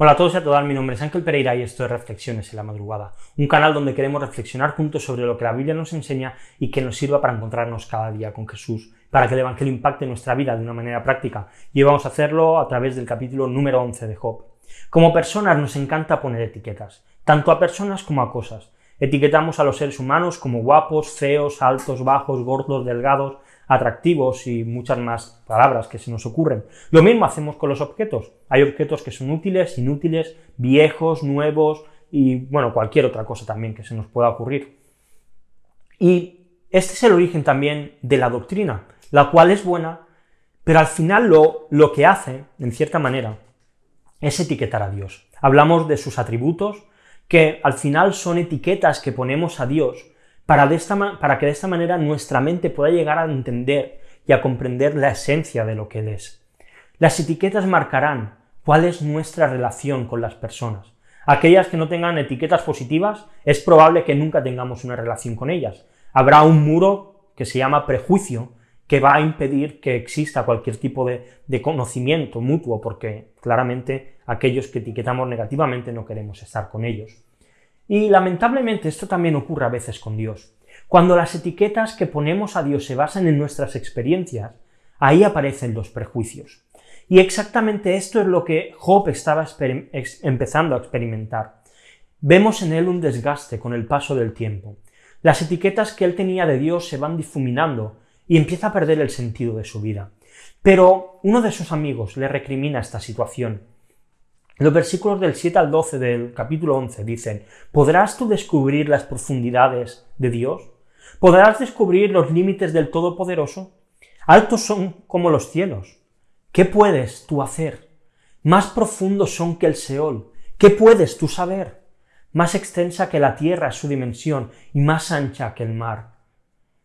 Hola a todos y a todas, mi nombre es Ángel Pereira y esto es Reflexiones en la Madrugada, un canal donde queremos reflexionar juntos sobre lo que la Biblia nos enseña y que nos sirva para encontrarnos cada día con Jesús, para que el Evangelio impacte nuestra vida de una manera práctica. Y vamos a hacerlo a través del capítulo número 11 de Job. Como personas nos encanta poner etiquetas, tanto a personas como a cosas. Etiquetamos a los seres humanos como guapos, feos, altos, bajos, gordos, delgados, atractivos y muchas más palabras que se nos ocurren. Lo mismo hacemos con los objetos. Hay objetos que son útiles, inútiles, viejos, nuevos y bueno, cualquier otra cosa también que se nos pueda ocurrir. Y este es el origen también de la doctrina, la cual es buena, pero al final lo, lo que hace, en cierta manera, es etiquetar a Dios. Hablamos de sus atributos, que al final son etiquetas que ponemos a Dios para, que de esta manera nuestra mente pueda llegar a entender y a comprender la esencia de lo que Él es. Las etiquetas marcarán cuál es nuestra relación con las personas. Aquellas que no tengan etiquetas positivas, es probable que nunca tengamos una relación con ellas. Habrá un muro que se llama prejuicio, que va a impedir que exista cualquier tipo de, de, conocimiento mutuo, porque claramente aquellos que etiquetamos negativamente no queremos estar con ellos. Y lamentablemente esto también ocurre a veces con Dios. Cuando las etiquetas que ponemos a Dios se basan en nuestras experiencias, ahí aparecen los prejuicios. Y exactamente esto es lo que Job estaba empezando a experimentar. Vemos en él un desgaste con el paso del tiempo. Las etiquetas que él tenía de Dios se van difuminando y empieza a perder el sentido de su vida. Pero uno de sus amigos le recrimina esta situación los versículos del 7 al 12 del capítulo 11 dicen, ¿podrás tú descubrir las profundidades de Dios? ¿Podrás descubrir los límites del Todopoderoso? Altos son como los cielos. ¿Qué puedes tú hacer? Más profundos son que el Seol. ¿Qué puedes tú saber? Más extensa que la tierra es su dimensión y más ancha que el mar.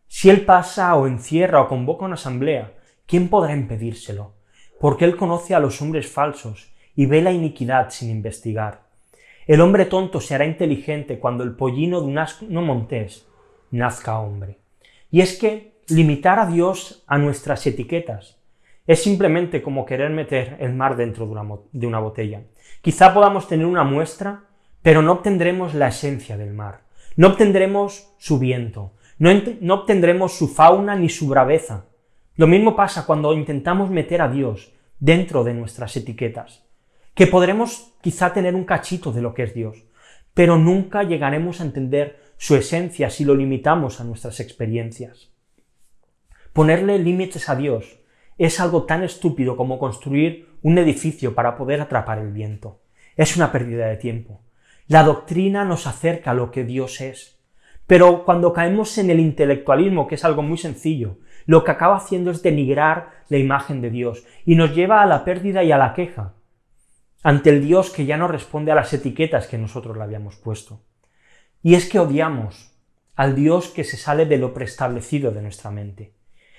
Si él pasa o encierra o convoca una asamblea, ¿quién podrá impedírselo? Porque él conoce a los hombres falsos y ve la iniquidad sin investigar. El hombre tonto se hará inteligente cuando el pollino de un asno montés nazca hombre. Y es que limitar a Dios a nuestras etiquetas es simplemente como querer meter el mar dentro de una, de una botella. Quizá podamos tener una muestra, pero no obtendremos la esencia del mar. No obtendremos su viento, no, no obtendremos su fauna ni su braveza. Lo mismo pasa cuando intentamos meter a Dios dentro de nuestras etiquetas que podremos quizá tener un cachito de lo que es Dios, pero nunca llegaremos a entender su esencia si lo limitamos a nuestras experiencias. Ponerle límites a Dios es algo tan estúpido como construir un edificio para poder atrapar el viento. Es una pérdida de tiempo. La doctrina nos acerca a lo que Dios es. Pero cuando caemos en el intelectualismo, que es algo muy sencillo, lo que acaba haciendo es denigrar la imagen de Dios y nos lleva a la pérdida y a la queja, ante el Dios que ya no responde a las etiquetas que nosotros le habíamos puesto. Y es que odiamos al Dios que se sale de lo preestablecido de nuestra mente.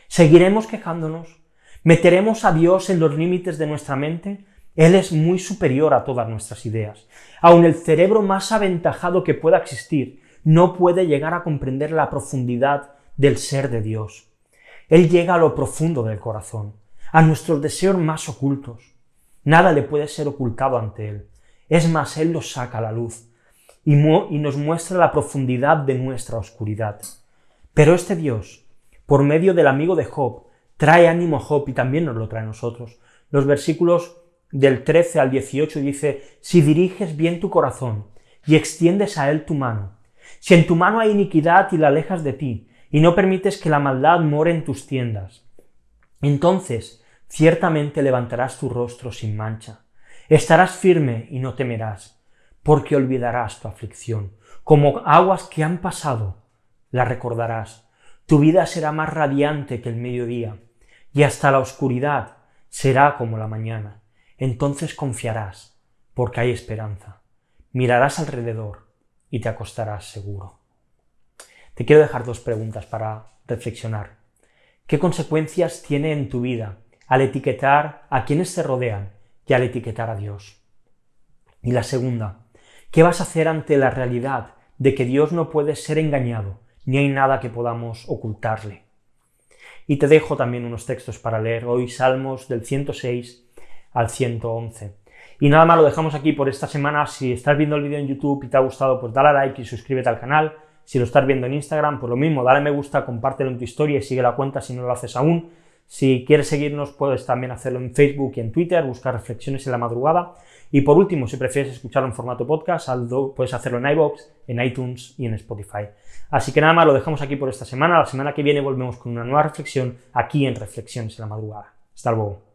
¿Seguiremos quejándonos? ¿Meteremos a Dios en los límites de nuestra mente? Él es muy superior a todas nuestras ideas. Aun el cerebro más aventajado que pueda existir no puede llegar a comprender la profundidad del ser de Dios. Él llega a lo profundo del corazón, a nuestros deseos más ocultos. Nada le puede ser ocultado ante Él. Es más, Él lo saca a la luz y, nos muestra la profundidad de nuestra oscuridad. Pero este Dios, por medio del amigo de Job, trae ánimo a Job y también nos lo trae a nosotros. Los versículos del 13 al 18 dice, si diriges bien tu corazón y extiendes a él tu mano, si en tu mano hay iniquidad y la alejas de ti, y no permites que la maldad more en tus tiendas, entonces ciertamente levantarás tu rostro sin mancha. Estarás firme y no temerás, porque olvidarás tu aflicción. Como aguas que han pasado, la recordarás. Tu vida será más radiante que el mediodía, y hasta la oscuridad será como la mañana. Entonces confiarás, porque hay esperanza. Mirarás alrededor y te acostarás seguro. Te quiero dejar dos preguntas para reflexionar. ¿Qué consecuencias tiene en tu vida al etiquetar a quienes te rodean y al etiquetar a Dios. Y la segunda, ¿qué vas a hacer ante la realidad de que Dios no puede ser engañado, ni hay nada que podamos ocultarle? Y te dejo también unos textos para leer hoy, Salmos del 106 al 111. Y nada más, lo dejamos aquí por esta semana. Si estás viendo el vídeo en YouTube y te ha gustado, pues dale a like y suscríbete al canal. Si lo estás viendo en Instagram, pues lo mismo, dale me gusta, compártelo en tu historia y sigue la cuenta si no lo haces aún. Si quieres seguirnos, puedes también hacerlo en Facebook y en Twitter, buscar reflexiones en la madrugada. Y por último, si prefieres escucharlo en formato podcast, puedes hacerlo en iBox, en iTunes y en Spotify. Así que nada más, lo dejamos aquí por esta semana. La semana que viene volvemos con una nueva reflexión aquí en Reflexiones en la madrugada. Hasta luego.